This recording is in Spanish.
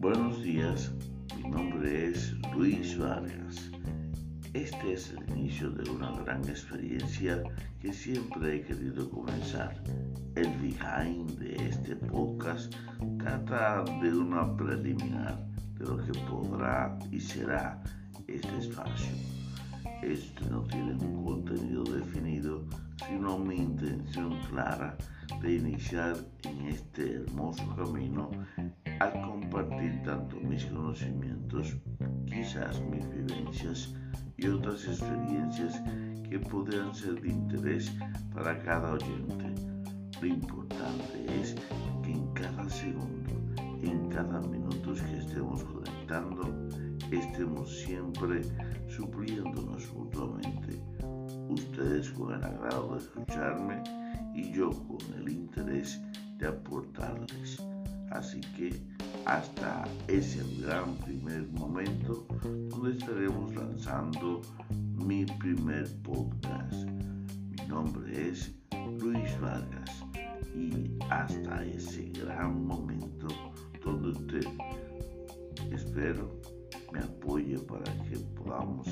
Buenos días, mi nombre es Luis Vargas. Este es el inicio de una gran experiencia que siempre he querido comenzar. El behind de este podcast trata de una preliminar de lo que podrá y será este espacio. Este no tiene un contenido definido, sino mi intención clara de iniciar en este hermoso camino al compartir tanto mis conocimientos, quizás mis vivencias y otras experiencias que podrán ser de interés para cada oyente. Lo importante es que en cada segundo, en cada minuto que estemos conectando, estemos siempre supliéndonos mutuamente. Ustedes con el agrado de escucharme y yo con el interés de aportarles. Así que hasta ese gran primer momento donde estaremos lanzando mi primer podcast. Mi nombre es Luis Vargas y hasta ese gran momento donde usted espero me apoye para que podamos